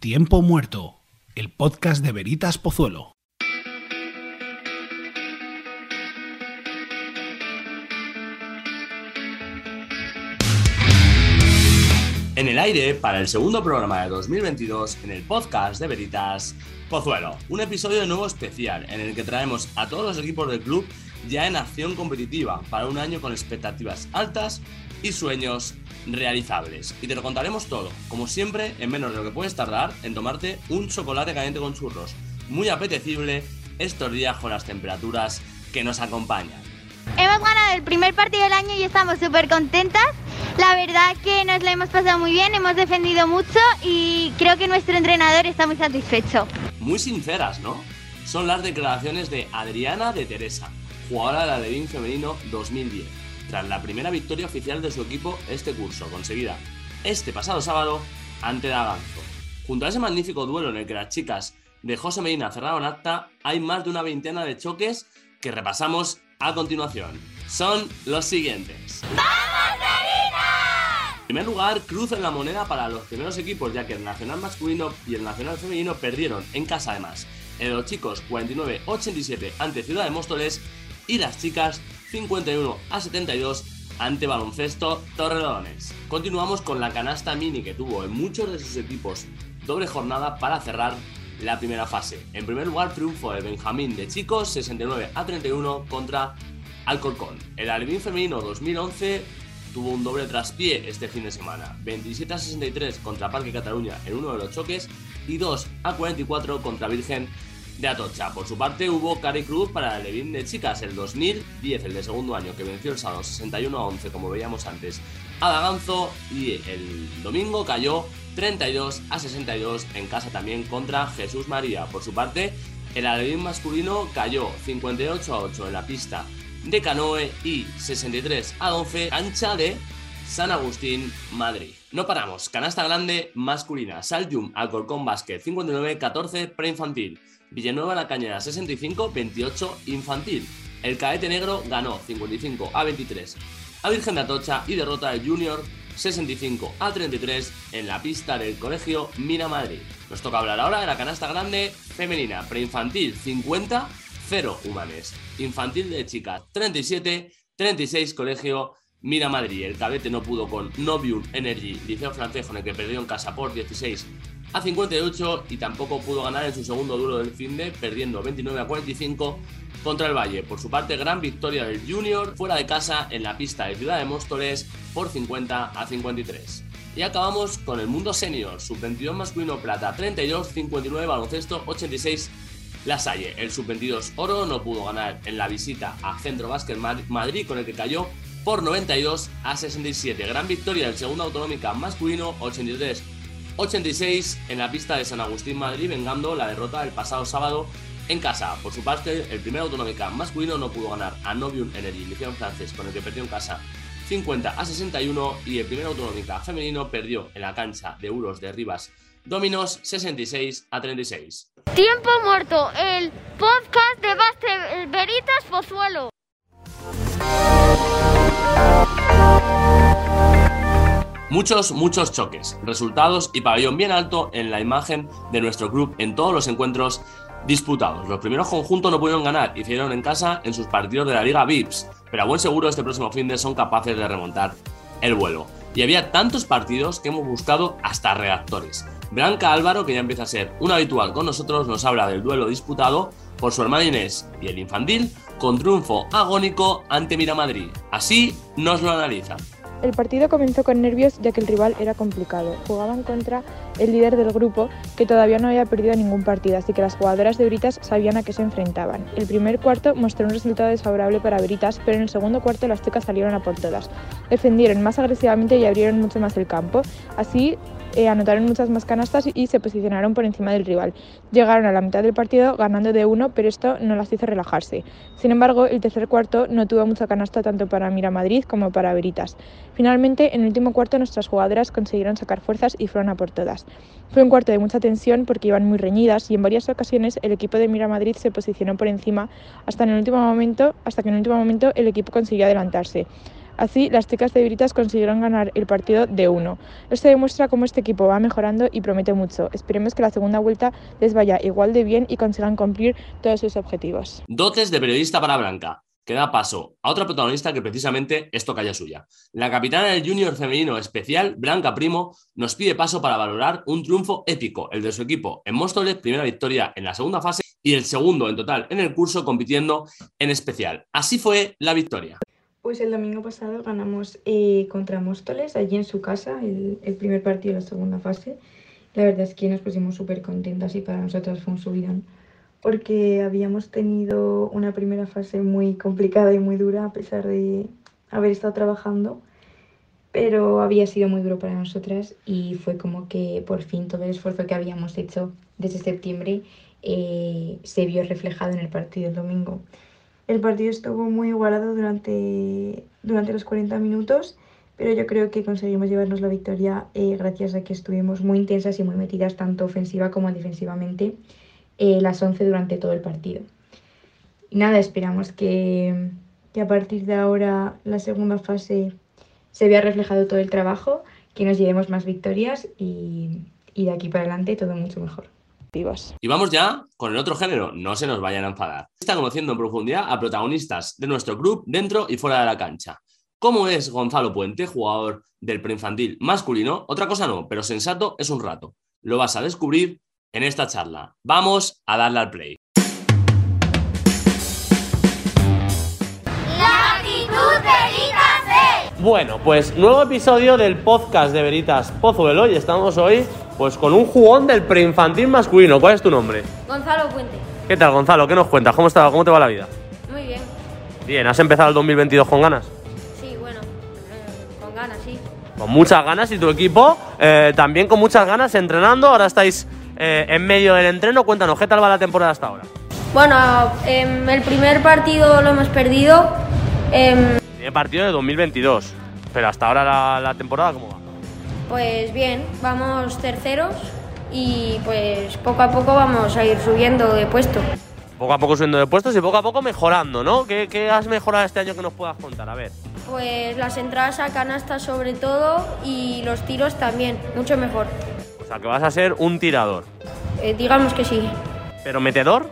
Tiempo Muerto, el podcast de Veritas Pozuelo. En el aire para el segundo programa de 2022 en el podcast de Veritas Pozuelo. Un episodio de nuevo especial en el que traemos a todos los equipos del club ya en acción competitiva para un año con expectativas altas y sueños realizables. Y te lo contaremos todo, como siempre, en menos de lo que puedes tardar en tomarte un chocolate caliente con churros. Muy apetecible estos días con las temperaturas que nos acompañan. Hemos ganado el primer partido del año y estamos súper contentas. La verdad que nos lo hemos pasado muy bien, hemos defendido mucho y creo que nuestro entrenador está muy satisfecho. Muy sinceras, ¿no? Son las declaraciones de Adriana de Teresa, jugadora la Alevín Femenino 2010, tras la primera victoria oficial de su equipo este curso, conseguida este pasado sábado ante Daganzo. Junto a ese magnífico duelo en el que las chicas de José Medina cerraron acta, hay más de una veintena de choques que repasamos a continuación. Son los siguientes. ¡Vamos, Medina! En primer lugar, cruz en la moneda para los primeros equipos, ya que el nacional masculino y el nacional femenino perdieron en casa además. En los chicos 49-87 ante Ciudad de Móstoles y las chicas 51 a 72 ante Baloncesto Torrelodones. Continuamos con la canasta mini que tuvo en muchos de sus equipos doble jornada para cerrar la primera fase. En primer lugar, triunfo de Benjamín de chicos 69 a 31 contra Alcorcón. El Alevín femenino 2011 tuvo un doble traspié este fin de semana. 27 a 63 contra Parque Cataluña en uno de los choques y 2 a 44 contra Virgen de Atocha. Por su parte hubo Cari Cruz para el Levin de chicas el 2010, el de segundo año, que venció el sábado 61 a 11, como veíamos antes, a Daganzo y el domingo cayó 32 a 62 en casa también contra Jesús María. Por su parte, el Alevín masculino cayó 58 a 8 en la pista de Canoe y 63 a 12 ancha de San Agustín, Madrid. No paramos, canasta grande masculina, Saljum, Alcorcón Basket 59-14 preinfantil, Villanueva La Cañada 65-28 infantil. El caete negro ganó 55 a 23 a Virgen de Atocha y derrota el Junior 65 a 33 en la pista del colegio Mina Madrid. Nos toca hablar ahora de la canasta grande femenina, preinfantil 50, 0 humanes, infantil de chicas 37, 36 colegio Mira Madrid. El cadete no pudo con Novium Energy, liceo francés con el que perdió en casa por 16 a 58 y tampoco pudo ganar en su segundo duelo del fin de, perdiendo 29 a 45 contra el Valle. Por su parte, gran victoria del Junior fuera de casa en la pista de Ciudad de Móstoles por 50 a 53. Y acabamos con el mundo senior, sub-22 masculino plata 32, 59 baloncesto 86 La Salle. El sub-22 oro no pudo ganar en la visita a Centro Básquet Madrid con el que cayó por 92 a 67. Gran victoria del segundo autonómica masculino 83 86 en la pista de San Agustín Madrid, vengando la derrota del pasado sábado en casa. Por su parte, el primer autonómica masculino no pudo ganar a Novium Energy, liceo francés, con el que perdió en casa 50 a 61 y el primer autonómica femenino perdió en la cancha de Uros de Rivas Dominos 66 a 36. Tiempo muerto, el podcast de Baste Veritas Pozuelo. Muchos, muchos choques, resultados y pabellón bien alto en la imagen de nuestro club en todos los encuentros disputados. Los primeros conjuntos no pudieron ganar, hicieron en casa en sus partidos de la Liga VIPS, pero a buen seguro este próximo fin de son capaces de remontar el vuelo. Y había tantos partidos que hemos buscado hasta redactores. Blanca Álvaro, que ya empieza a ser un habitual con nosotros, nos habla del duelo disputado por su hermana Inés y el infantil con triunfo agónico ante Miramadrid. Así nos lo analiza. El partido comenzó con nervios ya que el rival era complicado. Jugaban contra el líder del grupo que todavía no había perdido ningún partido, así que las jugadoras de Britas sabían a qué se enfrentaban. El primer cuarto mostró un resultado desfavorable para Britas, pero en el segundo cuarto las chicas salieron a por todas. Defendieron más agresivamente y abrieron mucho más el campo. Así eh, anotaron muchas más canastas y se posicionaron por encima del rival. Llegaron a la mitad del partido ganando de uno, pero esto no las hizo relajarse. Sin embargo, el tercer cuarto no tuvo mucha canasta tanto para Miramadrid como para Veritas. Finalmente, en el último cuarto, nuestras jugadoras consiguieron sacar fuerzas y fueron a por todas. Fue un cuarto de mucha tensión porque iban muy reñidas y en varias ocasiones el equipo de Miramadrid se posicionó por encima hasta, en el último momento, hasta que en el último momento el equipo consiguió adelantarse. Así, las chicas de Veritas consiguieron ganar el partido de 1. Esto demuestra cómo este equipo va mejorando y promete mucho. Esperemos que la segunda vuelta les vaya igual de bien y consigan cumplir todos sus objetivos. Dotes de periodista para Blanca que da paso a otra protagonista que precisamente es tocaya suya. La capitana del junior femenino especial, Blanca Primo, nos pide paso para valorar un triunfo épico, el de su equipo en Móstoles, primera victoria en la segunda fase y el segundo en total en el curso compitiendo en especial. Así fue la victoria. Pues el domingo pasado ganamos eh, contra Móstoles, allí en su casa, el, el, primer partido de la segunda fase. La verdad es que nos pusimos súper contentas y para nosotras fue un subidón, porque habíamos tenido una primera fase muy complicada y muy dura a pesar de haber estado trabajando, pero había sido muy duro para nosotras y fue como que por fin todo el esfuerzo que habíamos hecho desde septiembre eh, se vio reflejado en el partido del domingo. El partido estuvo muy igualado durante, durante los 40 minutos, pero yo creo que conseguimos llevarnos la victoria eh, gracias a que estuvimos muy intensas y muy metidas tanto ofensiva como defensivamente eh, las 11 durante todo el partido. Nada, esperamos que, que a partir de ahora la segunda fase se vea reflejado todo el trabajo, que nos llevemos más victorias y, y de aquí para adelante todo mucho mejor. Y vamos ya con el otro género, no se nos vayan a enfadar. Está conociendo en profundidad a protagonistas de nuestro club dentro y fuera de la cancha. ¿Cómo es Gonzalo Puente, jugador del preinfantil masculino? Otra cosa no, pero sensato es un rato. Lo vas a descubrir en esta charla. Vamos a darle al play. La actitud. Bueno, pues nuevo episodio del podcast de Veritas Pozuelo y estamos hoy pues con un jugón del preinfantil masculino. ¿Cuál es tu nombre? Gonzalo Puente. ¿Qué tal, Gonzalo? ¿Qué nos cuentas? ¿Cómo, está, cómo te va la vida? Muy bien. Bien, ¿has empezado el 2022 con ganas? Sí, bueno, eh, con ganas, sí. Con muchas ganas y tu equipo eh, también con muchas ganas entrenando. Ahora estáis eh, en medio del entreno. Cuéntanos, ¿qué tal va la temporada hasta ahora? Bueno, em, el primer partido lo hemos perdido. em, Primer partido de 2022. Pero hasta ahora la, la temporada, ¿cómo va? Pues bien, vamos terceros y pues poco a poco vamos a ir subiendo de puesto. Poco a poco subiendo de puestos y poco a poco mejorando, ¿no? ¿Qué, qué has mejorado este año que nos puedas contar? A ver. Pues las entradas a canasta sobre todo y los tiros también, mucho mejor. O sea, que vas a ser un tirador. Eh, digamos que sí. ¿Pero metedor?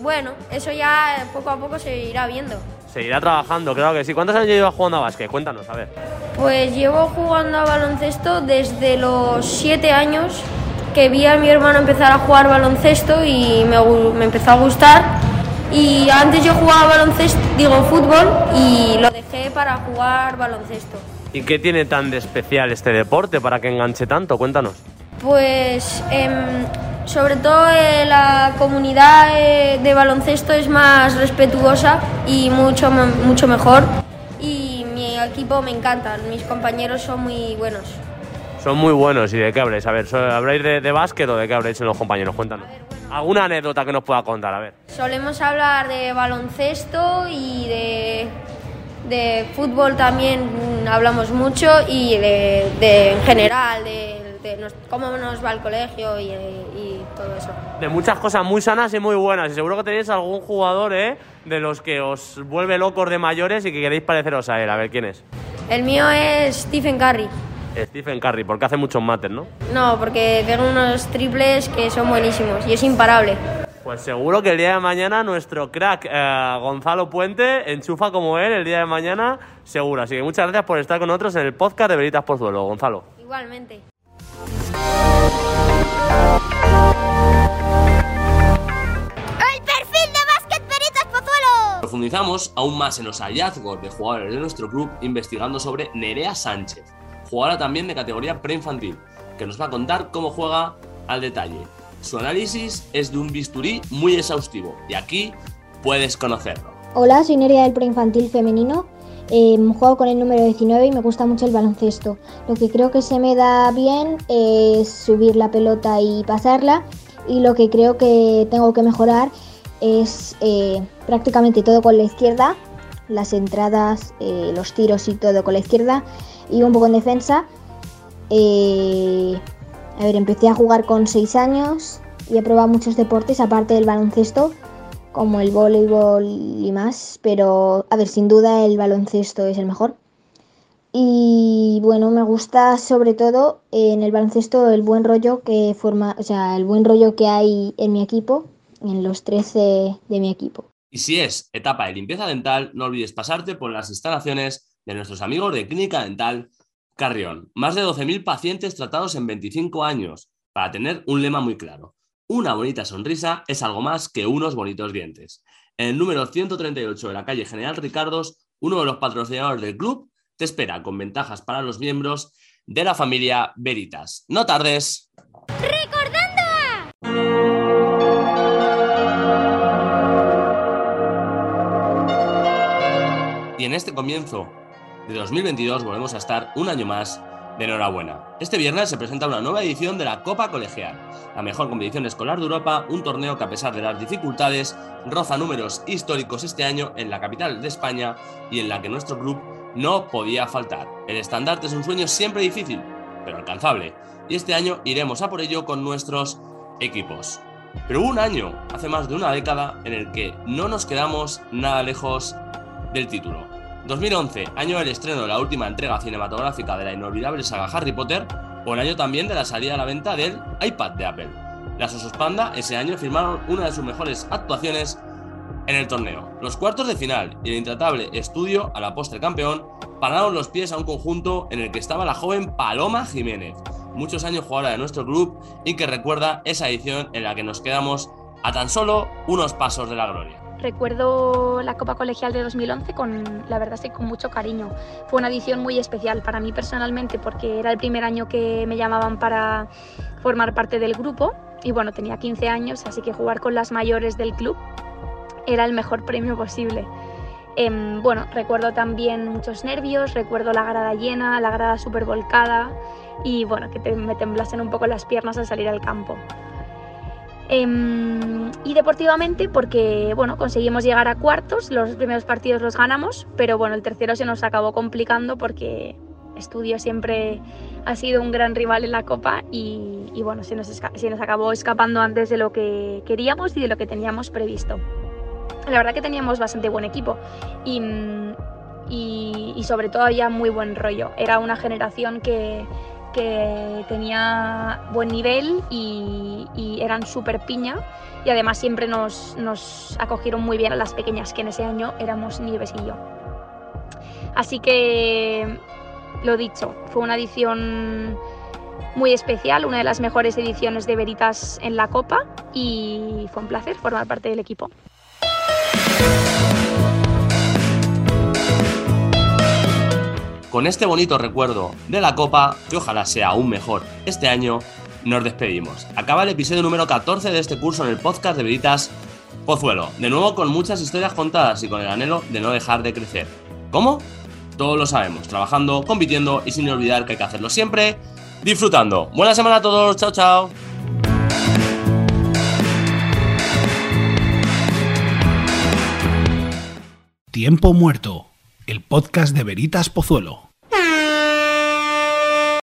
Bueno, eso ya poco a poco se irá viendo. Se irá trabajando, claro que sí. ¿Cuántos años llevas jugando a básquet? Cuéntanos, a ver. Pues llevo jugando a baloncesto desde los 7 años que vi a mi hermano empezar a jugar baloncesto y me empezó a gustar. Y antes yo jugaba baloncesto, digo fútbol, y lo dejé para jugar baloncesto. ¿Y qué tiene tan de especial este deporte para que enganche tanto? Cuéntanos. Pues em, sobre todo eh, la comunidad eh, de baloncesto es más respetuosa y mucho, mucho mejor. Y mi equipo me encanta, mis compañeros son muy buenos. Son muy buenos. ¿Y de qué habréis? A ver, ¿so- ¿habréis de, de básquet o de qué habréis en los compañeros? Cuéntanos. ¿Alguna anécdota que nos pueda contar? A ver. Solemos hablar de baloncesto y de, de fútbol también mm, hablamos mucho y de, de en general, de, de nos- cómo nos va el colegio y, y todo eso. De muchas cosas muy sanas y muy buenas. Y seguro que tenéis algún jugador, ¿eh? De los que os vuelve locos de mayores y que queréis pareceros a él. A ver, ¿quién es? El mío es Stephen Curry. Stephen Curry, porque hace muchos mates, ¿no? No, porque pega unos triples que son buenísimos y es imparable. Pues seguro que el día de mañana nuestro crack eh, Gonzalo Puente enchufa como él el día de mañana, seguro. Así que muchas gracias por estar con nosotros en el podcast de Veritas Pozuelo, Gonzalo. Igualmente. Profundizamos aún más en los hallazgos de jugadores de nuestro club investigando sobre Nerea Sánchez, jugadora también de categoría preinfantil, que nos va a contar cómo juega al detalle. Su análisis es de un bisturí muy exhaustivo y aquí puedes conocerlo. Hola, soy Nerea del preinfantil femenino. Eh, juego con el número 19 y me gusta mucho el baloncesto. Lo que creo que se me da bien es subir la pelota y pasarla. Y lo que creo que tengo que mejorar es eh, prácticamente todo con la izquierda. Las entradas, eh, los tiros y todo con la izquierda. Y un poco en defensa. Eh, a ver, empecé a jugar con 6 años y he probado muchos deportes aparte del baloncesto como el voleibol y más, pero a ver, sin duda el baloncesto es el mejor. Y bueno, me gusta sobre todo en el baloncesto el buen rollo que forma, o sea, el buen rollo que hay en mi equipo, en los 13 de mi equipo. Y si es etapa de limpieza dental, no olvides pasarte por las instalaciones de nuestros amigos de Clínica Dental Carrión. Más de 12.000 pacientes tratados en 25 años, para tener un lema muy claro. Una bonita sonrisa es algo más que unos bonitos dientes. En el número 138 de la calle General Ricardos, uno de los patrocinadores del club te espera con ventajas para los miembros de la familia Veritas. No tardes. Y en este comienzo de 2022 volvemos a estar un año más de enhorabuena. Este viernes se presenta una nueva edición de la Copa Colegial, la mejor competición escolar de Europa, un torneo que a pesar de las dificultades roza números históricos este año en la capital de España y en la que nuestro club no podía faltar. El estandarte es un sueño siempre difícil, pero alcanzable, y este año iremos a por ello con nuestros equipos. Pero un año, hace más de una década, en el que no nos quedamos nada lejos del título. 2011, año del estreno de la última entrega cinematográfica de la inolvidable saga Harry Potter, o el año también de la salida a la venta del iPad de Apple. Las Osos Panda ese año firmaron una de sus mejores actuaciones en el torneo. Los cuartos de final y el intratable estudio a la postre campeón pararon los pies a un conjunto en el que estaba la joven Paloma Jiménez, muchos años jugadora de nuestro club y que recuerda esa edición en la que nos quedamos a tan solo unos pasos de la gloria. Recuerdo la Copa Colegial de 2011 con, la verdad, sí, con mucho cariño. Fue una edición muy especial para mí personalmente porque era el primer año que me llamaban para formar parte del grupo y bueno, tenía 15 años, así que jugar con las mayores del club era el mejor premio posible. Em, bueno, recuerdo también muchos nervios, recuerdo la grada llena, la grada súper volcada y bueno, que me temblasen un poco las piernas al salir al campo. Em, y deportivamente porque bueno, conseguimos llegar a cuartos, los primeros partidos los ganamos, pero bueno, el tercero se nos acabó complicando porque Estudio siempre ha sido un gran rival en la Copa y, bueno, se nos, se nos acabó escapando antes de lo que queríamos y de lo que teníamos previsto. La verdad que teníamos bastante buen equipo y, y sobre todo había muy buen rollo. Era una generación que, que tenía buen nivel y, eran súper piña y además siempre nos, nos, acogieron muy bien a las pequeñas que en ese año éramos Nieves y yo. Así que, lo dicho, fue una edición muy especial, una de las mejores ediciones de Veritas en la Copa y fue un placer formar parte del equipo. Con este bonito recuerdo de la Copa, que ojalá sea aún mejor este año, nos despedimos. Acaba el episodio número 14 de este curso en el podcast de Veritas Pozuelo. De nuevo con muchas historias contadas y con el anhelo de no dejar de crecer. ¿Cómo? Todos lo sabemos, trabajando, compitiendo y sin olvidar que hay que hacerlo siempre, disfrutando. Buena semana a todos, chao chao. Tiempo muerto, el podcast de Veritas Pozuelo.